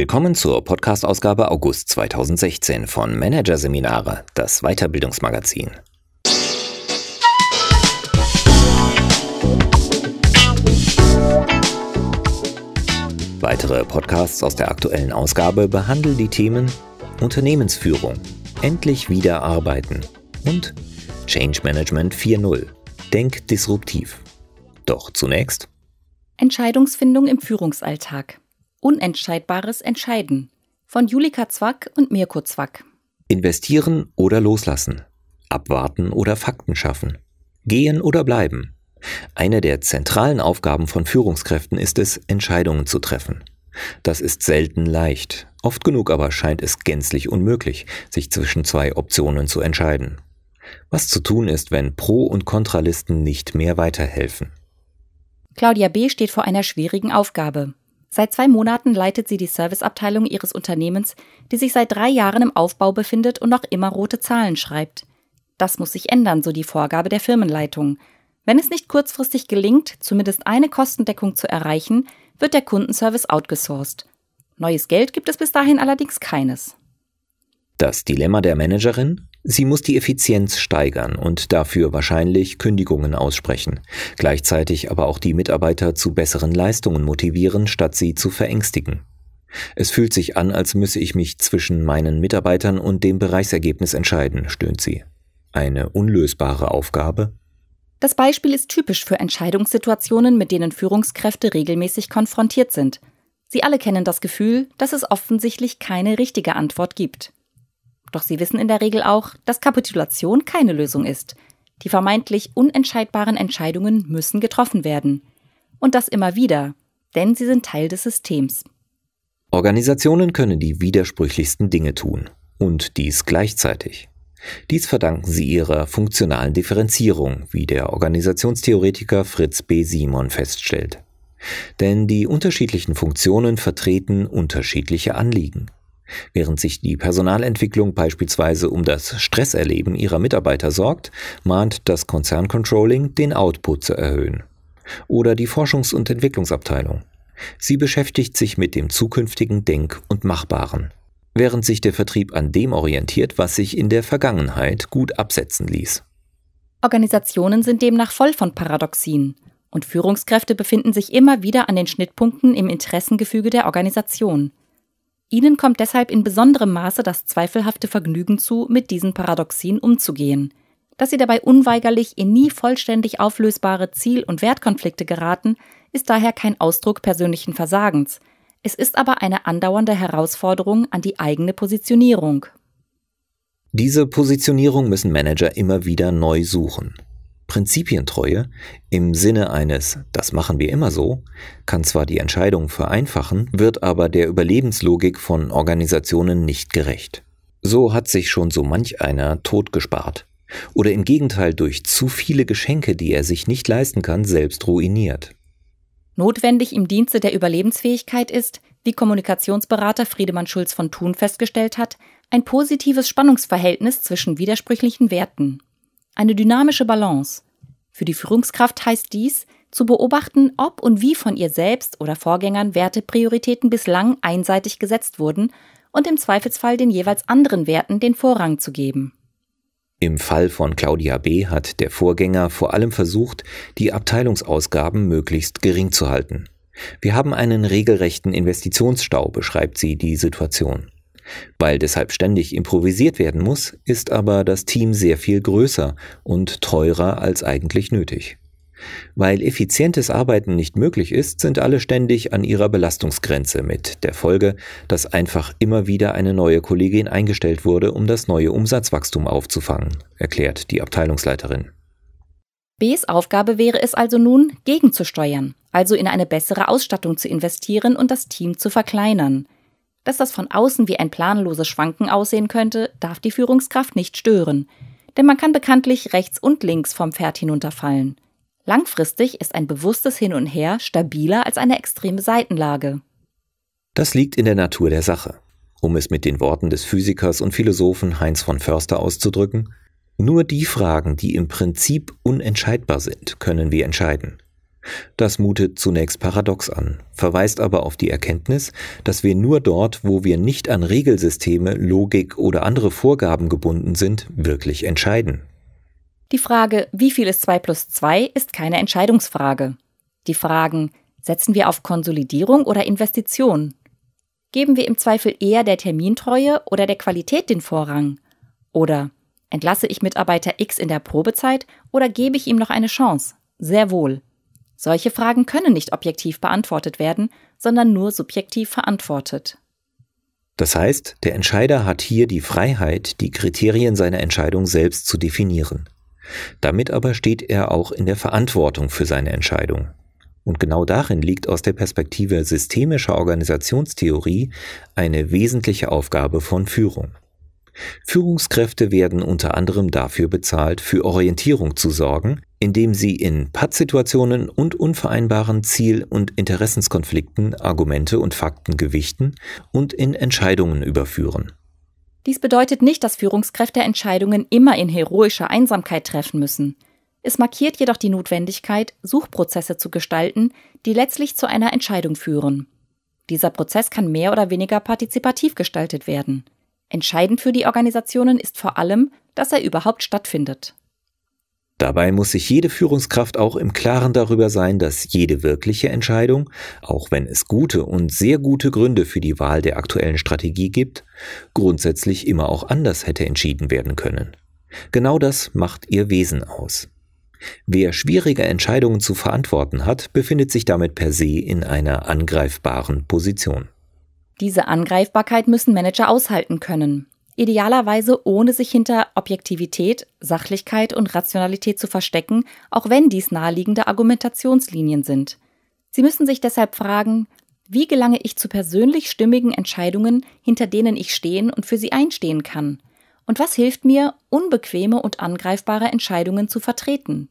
Willkommen zur Podcast-Ausgabe August 2016 von Managerseminare, das Weiterbildungsmagazin. Weitere Podcasts aus der aktuellen Ausgabe behandeln die Themen Unternehmensführung, endlich wieder arbeiten und Change Management 4.0. Denk disruptiv. Doch zunächst Entscheidungsfindung im Führungsalltag. Unentscheidbares Entscheiden von Julika Zwack und Mirko Zwack. Investieren oder loslassen. Abwarten oder Fakten schaffen. Gehen oder bleiben. Eine der zentralen Aufgaben von Führungskräften ist es, Entscheidungen zu treffen. Das ist selten leicht. Oft genug aber scheint es gänzlich unmöglich, sich zwischen zwei Optionen zu entscheiden. Was zu tun ist, wenn Pro- und Kontralisten nicht mehr weiterhelfen. Claudia B. steht vor einer schwierigen Aufgabe. Seit zwei Monaten leitet sie die Serviceabteilung ihres Unternehmens, die sich seit drei Jahren im Aufbau befindet und noch immer rote Zahlen schreibt. Das muss sich ändern, so die Vorgabe der Firmenleitung. Wenn es nicht kurzfristig gelingt, zumindest eine Kostendeckung zu erreichen, wird der Kundenservice outgesourced. Neues Geld gibt es bis dahin allerdings keines. Das Dilemma der Managerin? Sie muss die Effizienz steigern und dafür wahrscheinlich Kündigungen aussprechen, gleichzeitig aber auch die Mitarbeiter zu besseren Leistungen motivieren, statt sie zu verängstigen. Es fühlt sich an, als müsse ich mich zwischen meinen Mitarbeitern und dem Bereichsergebnis entscheiden, stöhnt sie. Eine unlösbare Aufgabe? Das Beispiel ist typisch für Entscheidungssituationen, mit denen Führungskräfte regelmäßig konfrontiert sind. Sie alle kennen das Gefühl, dass es offensichtlich keine richtige Antwort gibt. Doch sie wissen in der Regel auch, dass Kapitulation keine Lösung ist. Die vermeintlich unentscheidbaren Entscheidungen müssen getroffen werden. Und das immer wieder, denn sie sind Teil des Systems. Organisationen können die widersprüchlichsten Dinge tun. Und dies gleichzeitig. Dies verdanken sie ihrer funktionalen Differenzierung, wie der Organisationstheoretiker Fritz B. Simon feststellt. Denn die unterschiedlichen Funktionen vertreten unterschiedliche Anliegen. Während sich die Personalentwicklung beispielsweise um das Stresserleben ihrer Mitarbeiter sorgt, mahnt das Konzerncontrolling, den Output zu erhöhen. Oder die Forschungs- und Entwicklungsabteilung. Sie beschäftigt sich mit dem zukünftigen Denk- und Machbaren, während sich der Vertrieb an dem orientiert, was sich in der Vergangenheit gut absetzen ließ. Organisationen sind demnach voll von Paradoxien, und Führungskräfte befinden sich immer wieder an den Schnittpunkten im Interessengefüge der Organisation. Ihnen kommt deshalb in besonderem Maße das zweifelhafte Vergnügen zu, mit diesen Paradoxien umzugehen. Dass sie dabei unweigerlich in nie vollständig auflösbare Ziel- und Wertkonflikte geraten, ist daher kein Ausdruck persönlichen Versagens. Es ist aber eine andauernde Herausforderung an die eigene Positionierung. Diese Positionierung müssen Manager immer wieder neu suchen. Prinzipientreue im Sinne eines Das machen wir immer so kann zwar die Entscheidung vereinfachen, wird aber der Überlebenslogik von Organisationen nicht gerecht. So hat sich schon so manch einer totgespart oder im Gegenteil durch zu viele Geschenke, die er sich nicht leisten kann, selbst ruiniert. Notwendig im Dienste der Überlebensfähigkeit ist, wie Kommunikationsberater Friedemann Schulz von Thun festgestellt hat, ein positives Spannungsverhältnis zwischen widersprüchlichen Werten eine dynamische Balance. Für die Führungskraft heißt dies, zu beobachten, ob und wie von ihr selbst oder Vorgängern Werteprioritäten bislang einseitig gesetzt wurden und im Zweifelsfall den jeweils anderen Werten den Vorrang zu geben. Im Fall von Claudia B. hat der Vorgänger vor allem versucht, die Abteilungsausgaben möglichst gering zu halten. Wir haben einen regelrechten Investitionsstau, beschreibt sie die Situation. Weil deshalb ständig improvisiert werden muss, ist aber das Team sehr viel größer und teurer als eigentlich nötig. Weil effizientes Arbeiten nicht möglich ist, sind alle ständig an ihrer Belastungsgrenze mit der Folge, dass einfach immer wieder eine neue Kollegin eingestellt wurde, um das neue Umsatzwachstum aufzufangen, erklärt die Abteilungsleiterin. Bs Aufgabe wäre es also nun, gegenzusteuern, also in eine bessere Ausstattung zu investieren und das Team zu verkleinern. Dass das von außen wie ein planloses Schwanken aussehen könnte, darf die Führungskraft nicht stören. Denn man kann bekanntlich rechts und links vom Pferd hinunterfallen. Langfristig ist ein bewusstes Hin und Her stabiler als eine extreme Seitenlage. Das liegt in der Natur der Sache. Um es mit den Worten des Physikers und Philosophen Heinz von Förster auszudrücken, nur die Fragen, die im Prinzip unentscheidbar sind, können wir entscheiden. Das mutet zunächst paradox an, verweist aber auf die Erkenntnis, dass wir nur dort, wo wir nicht an Regelsysteme, Logik oder andere Vorgaben gebunden sind, wirklich entscheiden. Die Frage, wie viel ist 2 plus 2, ist keine Entscheidungsfrage. Die Fragen, setzen wir auf Konsolidierung oder Investition? Geben wir im Zweifel eher der Termintreue oder der Qualität den Vorrang? Oder entlasse ich Mitarbeiter X in der Probezeit oder gebe ich ihm noch eine Chance? Sehr wohl. Solche Fragen können nicht objektiv beantwortet werden, sondern nur subjektiv verantwortet. Das heißt, der Entscheider hat hier die Freiheit, die Kriterien seiner Entscheidung selbst zu definieren. Damit aber steht er auch in der Verantwortung für seine Entscheidung. Und genau darin liegt aus der Perspektive systemischer Organisationstheorie eine wesentliche Aufgabe von Führung. Führungskräfte werden unter anderem dafür bezahlt, für Orientierung zu sorgen, indem sie in Pattsituationen und unvereinbaren Ziel- und Interessenskonflikten Argumente und Fakten gewichten und in Entscheidungen überführen. Dies bedeutet nicht, dass Führungskräfte Entscheidungen immer in heroischer Einsamkeit treffen müssen. Es markiert jedoch die Notwendigkeit, Suchprozesse zu gestalten, die letztlich zu einer Entscheidung führen. Dieser Prozess kann mehr oder weniger partizipativ gestaltet werden. Entscheidend für die Organisationen ist vor allem, dass er überhaupt stattfindet. Dabei muss sich jede Führungskraft auch im Klaren darüber sein, dass jede wirkliche Entscheidung, auch wenn es gute und sehr gute Gründe für die Wahl der aktuellen Strategie gibt, grundsätzlich immer auch anders hätte entschieden werden können. Genau das macht ihr Wesen aus. Wer schwierige Entscheidungen zu verantworten hat, befindet sich damit per se in einer angreifbaren Position. Diese Angreifbarkeit müssen Manager aushalten können. Idealerweise ohne sich hinter Objektivität, Sachlichkeit und Rationalität zu verstecken, auch wenn dies naheliegende Argumentationslinien sind. Sie müssen sich deshalb fragen, wie gelange ich zu persönlich stimmigen Entscheidungen, hinter denen ich stehen und für sie einstehen kann? Und was hilft mir, unbequeme und angreifbare Entscheidungen zu vertreten?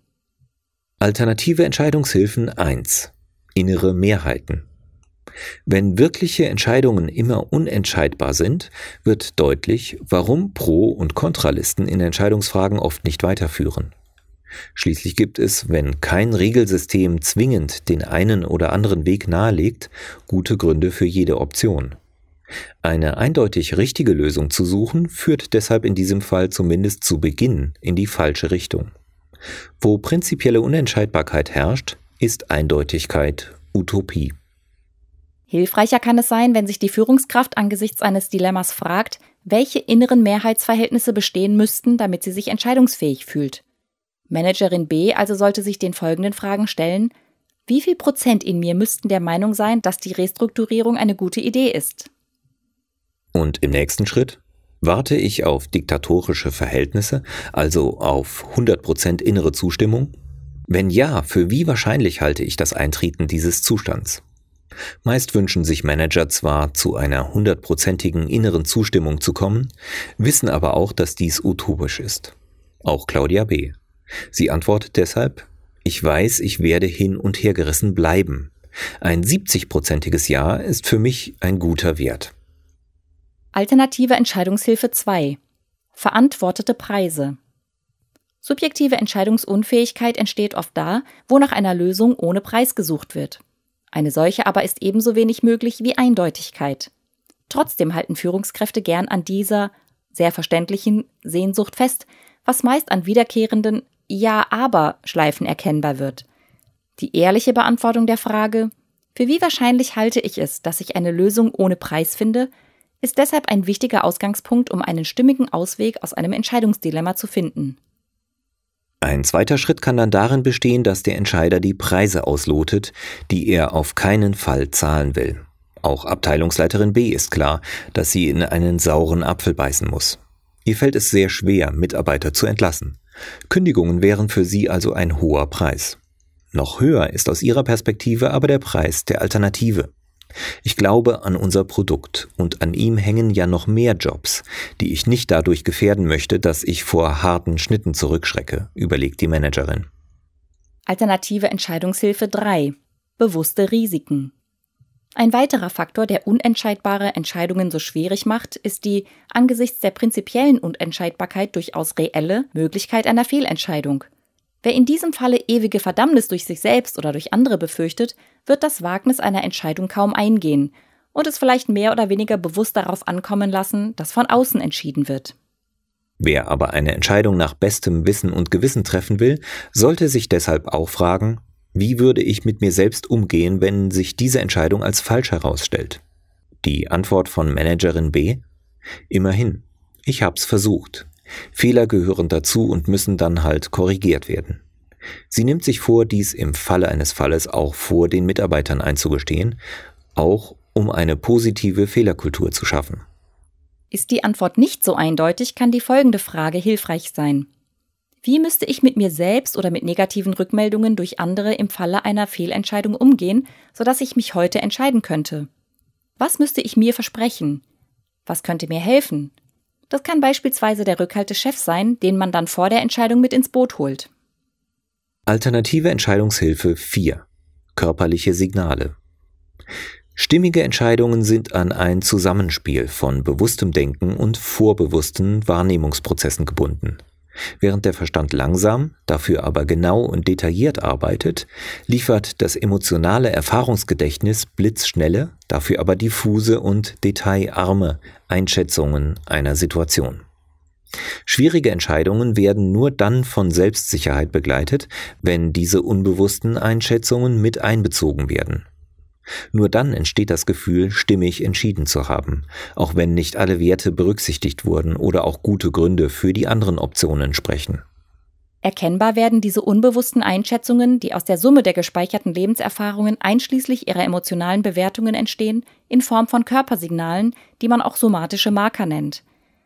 Alternative Entscheidungshilfen 1. Innere Mehrheiten. Wenn wirkliche Entscheidungen immer unentscheidbar sind, wird deutlich, warum Pro- und Kontralisten in Entscheidungsfragen oft nicht weiterführen. Schließlich gibt es, wenn kein Regelsystem zwingend den einen oder anderen Weg nahelegt, gute Gründe für jede Option. Eine eindeutig richtige Lösung zu suchen, führt deshalb in diesem Fall zumindest zu Beginn in die falsche Richtung. Wo prinzipielle Unentscheidbarkeit herrscht, ist Eindeutigkeit Utopie. Hilfreicher kann es sein, wenn sich die Führungskraft angesichts eines Dilemmas fragt, welche inneren Mehrheitsverhältnisse bestehen müssten, damit sie sich entscheidungsfähig fühlt. Managerin B also sollte sich den folgenden Fragen stellen. Wie viel Prozent in mir müssten der Meinung sein, dass die Restrukturierung eine gute Idee ist? Und im nächsten Schritt? Warte ich auf diktatorische Verhältnisse, also auf 100% innere Zustimmung? Wenn ja, für wie wahrscheinlich halte ich das Eintreten dieses Zustands? Meist wünschen sich Manager zwar, zu einer hundertprozentigen inneren Zustimmung zu kommen, wissen aber auch, dass dies utopisch ist. Auch Claudia B. Sie antwortet deshalb, ich weiß, ich werde hin und her gerissen bleiben. Ein 70-prozentiges Ja ist für mich ein guter Wert. Alternative Entscheidungshilfe 2. Verantwortete Preise. Subjektive Entscheidungsunfähigkeit entsteht oft da, wo nach einer Lösung ohne Preis gesucht wird. Eine solche aber ist ebenso wenig möglich wie Eindeutigkeit. Trotzdem halten Führungskräfte gern an dieser sehr verständlichen Sehnsucht fest, was meist an wiederkehrenden Ja, aber Schleifen erkennbar wird. Die ehrliche Beantwortung der Frage, für wie wahrscheinlich halte ich es, dass ich eine Lösung ohne Preis finde, ist deshalb ein wichtiger Ausgangspunkt, um einen stimmigen Ausweg aus einem Entscheidungsdilemma zu finden. Ein zweiter Schritt kann dann darin bestehen, dass der Entscheider die Preise auslotet, die er auf keinen Fall zahlen will. Auch Abteilungsleiterin B ist klar, dass sie in einen sauren Apfel beißen muss. Ihr fällt es sehr schwer, Mitarbeiter zu entlassen. Kündigungen wären für sie also ein hoher Preis. Noch höher ist aus ihrer Perspektive aber der Preis der Alternative. Ich glaube an unser Produkt und an ihm hängen ja noch mehr Jobs, die ich nicht dadurch gefährden möchte, dass ich vor harten Schnitten zurückschrecke, überlegt die Managerin. Alternative Entscheidungshilfe 3. Bewusste Risiken. Ein weiterer Faktor, der unentscheidbare Entscheidungen so schwierig macht, ist die angesichts der prinzipiellen Unentscheidbarkeit durchaus reelle Möglichkeit einer Fehlentscheidung. Wer in diesem Falle ewige Verdammnis durch sich selbst oder durch andere befürchtet, wird das Wagnis einer Entscheidung kaum eingehen und es vielleicht mehr oder weniger bewusst darauf ankommen lassen, dass von außen entschieden wird. Wer aber eine Entscheidung nach bestem Wissen und Gewissen treffen will, sollte sich deshalb auch fragen, wie würde ich mit mir selbst umgehen, wenn sich diese Entscheidung als falsch herausstellt? Die Antwort von Managerin B? Immerhin, ich hab's versucht. Fehler gehören dazu und müssen dann halt korrigiert werden. Sie nimmt sich vor, dies im Falle eines Falles auch vor den Mitarbeitern einzugestehen, auch um eine positive Fehlerkultur zu schaffen. Ist die Antwort nicht so eindeutig, kann die folgende Frage hilfreich sein. Wie müsste ich mit mir selbst oder mit negativen Rückmeldungen durch andere im Falle einer Fehlentscheidung umgehen, sodass ich mich heute entscheiden könnte? Was müsste ich mir versprechen? Was könnte mir helfen? Das kann beispielsweise der Rückhalt des Chefs sein, den man dann vor der Entscheidung mit ins Boot holt. Alternative Entscheidungshilfe 4. Körperliche Signale. Stimmige Entscheidungen sind an ein Zusammenspiel von bewusstem Denken und vorbewussten Wahrnehmungsprozessen gebunden. Während der Verstand langsam, dafür aber genau und detailliert arbeitet, liefert das emotionale Erfahrungsgedächtnis blitzschnelle, dafür aber diffuse und detailarme Einschätzungen einer Situation. Schwierige Entscheidungen werden nur dann von Selbstsicherheit begleitet, wenn diese unbewussten Einschätzungen mit einbezogen werden. Nur dann entsteht das Gefühl, stimmig entschieden zu haben, auch wenn nicht alle Werte berücksichtigt wurden oder auch gute Gründe für die anderen Optionen sprechen. Erkennbar werden diese unbewussten Einschätzungen, die aus der Summe der gespeicherten Lebenserfahrungen einschließlich ihrer emotionalen Bewertungen entstehen, in Form von Körpersignalen, die man auch somatische Marker nennt.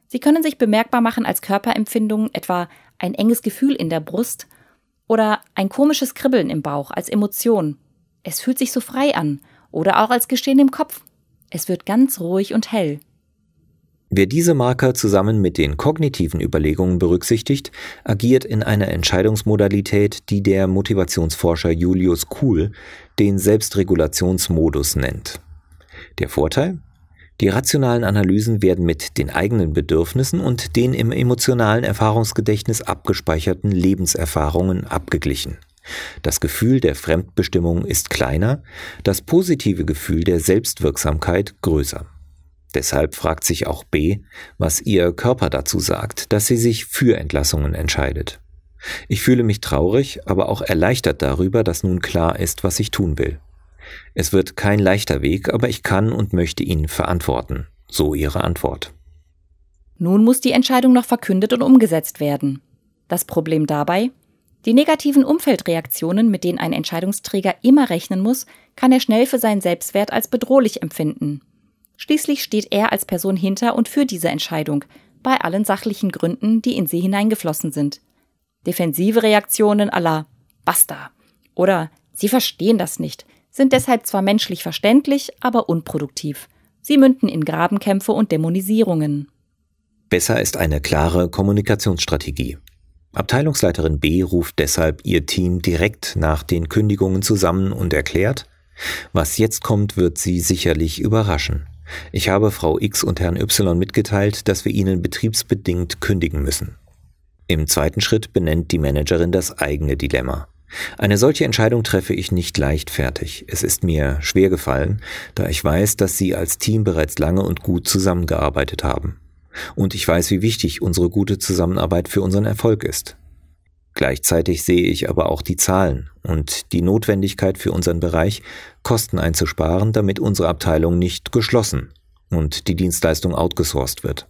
Sie können sich bemerkbar machen als Körperempfindungen, etwa ein enges Gefühl in der Brust oder ein komisches Kribbeln im Bauch als Emotion. Es fühlt sich so frei an oder auch als Geschehen im Kopf. Es wird ganz ruhig und hell. Wer diese Marker zusammen mit den kognitiven Überlegungen berücksichtigt, agiert in einer Entscheidungsmodalität, die der Motivationsforscher Julius Kuhl den Selbstregulationsmodus nennt. Der Vorteil? Die rationalen Analysen werden mit den eigenen Bedürfnissen und den im emotionalen Erfahrungsgedächtnis abgespeicherten Lebenserfahrungen abgeglichen. Das Gefühl der Fremdbestimmung ist kleiner, das positive Gefühl der Selbstwirksamkeit größer. Deshalb fragt sich auch B, was ihr Körper dazu sagt, dass sie sich für Entlassungen entscheidet. Ich fühle mich traurig, aber auch erleichtert darüber, dass nun klar ist, was ich tun will. Es wird kein leichter Weg, aber ich kann und möchte ihn verantworten. So ihre Antwort. Nun muss die Entscheidung noch verkündet und umgesetzt werden. Das Problem dabei, die negativen Umfeldreaktionen, mit denen ein Entscheidungsträger immer rechnen muss, kann er schnell für seinen Selbstwert als bedrohlich empfinden. Schließlich steht er als Person hinter und für diese Entscheidung, bei allen sachlichen Gründen, die in sie hineingeflossen sind. Defensive Reaktionen aller Basta oder Sie verstehen das nicht sind deshalb zwar menschlich verständlich, aber unproduktiv. Sie münden in Grabenkämpfe und Dämonisierungen. Besser ist eine klare Kommunikationsstrategie. Abteilungsleiterin B ruft deshalb ihr Team direkt nach den Kündigungen zusammen und erklärt, was jetzt kommt, wird sie sicherlich überraschen. Ich habe Frau X und Herrn Y mitgeteilt, dass wir ihnen betriebsbedingt kündigen müssen. Im zweiten Schritt benennt die Managerin das eigene Dilemma. Eine solche Entscheidung treffe ich nicht leichtfertig. Es ist mir schwer gefallen, da ich weiß, dass Sie als Team bereits lange und gut zusammengearbeitet haben. Und ich weiß, wie wichtig unsere gute Zusammenarbeit für unseren Erfolg ist. Gleichzeitig sehe ich aber auch die Zahlen und die Notwendigkeit für unseren Bereich, Kosten einzusparen, damit unsere Abteilung nicht geschlossen und die Dienstleistung outgesourced wird.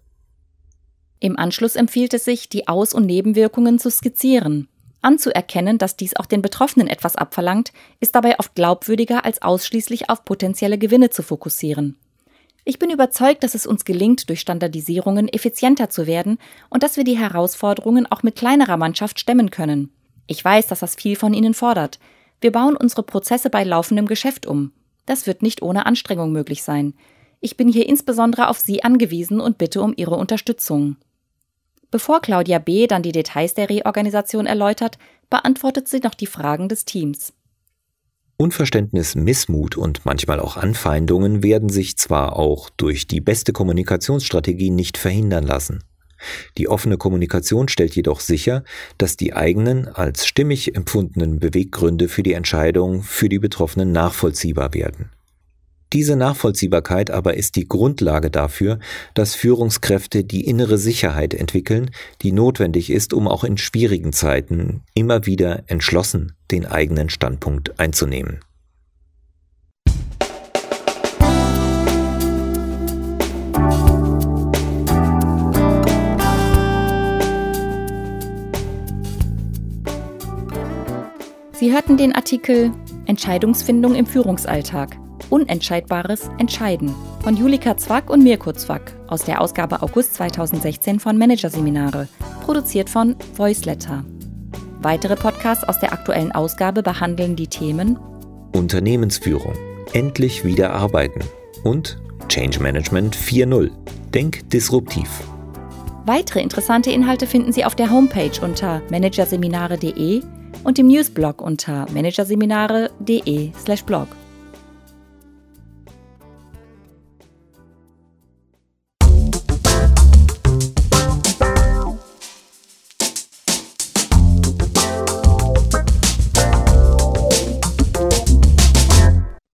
Im Anschluss empfiehlt es sich, die Aus- und Nebenwirkungen zu skizzieren. Anzuerkennen, dass dies auch den Betroffenen etwas abverlangt, ist dabei oft glaubwürdiger, als ausschließlich auf potenzielle Gewinne zu fokussieren. Ich bin überzeugt, dass es uns gelingt, durch Standardisierungen effizienter zu werden und dass wir die Herausforderungen auch mit kleinerer Mannschaft stemmen können. Ich weiß, dass das viel von Ihnen fordert. Wir bauen unsere Prozesse bei laufendem Geschäft um. Das wird nicht ohne Anstrengung möglich sein. Ich bin hier insbesondere auf Sie angewiesen und bitte um Ihre Unterstützung. Bevor Claudia B. dann die Details der Reorganisation erläutert, beantwortet sie noch die Fragen des Teams. Unverständnis, Missmut und manchmal auch Anfeindungen werden sich zwar auch durch die beste Kommunikationsstrategie nicht verhindern lassen. Die offene Kommunikation stellt jedoch sicher, dass die eigenen als stimmig empfundenen Beweggründe für die Entscheidung für die Betroffenen nachvollziehbar werden. Diese Nachvollziehbarkeit aber ist die Grundlage dafür, dass Führungskräfte die innere Sicherheit entwickeln, die notwendig ist, um auch in schwierigen Zeiten immer wieder entschlossen den eigenen Standpunkt einzunehmen. Sie hörten den Artikel Entscheidungsfindung im Führungsalltag. Unentscheidbares Entscheiden von Julika Zwack und Mirko Zwack aus der Ausgabe August 2016 von Managerseminare, produziert von Voiceletter. Weitere Podcasts aus der aktuellen Ausgabe behandeln die Themen Unternehmensführung, endlich wieder arbeiten und Change Management 4.0, denk disruptiv. Weitere interessante Inhalte finden Sie auf der Homepage unter managerseminare.de und im Newsblog unter managerseminare.de/blog.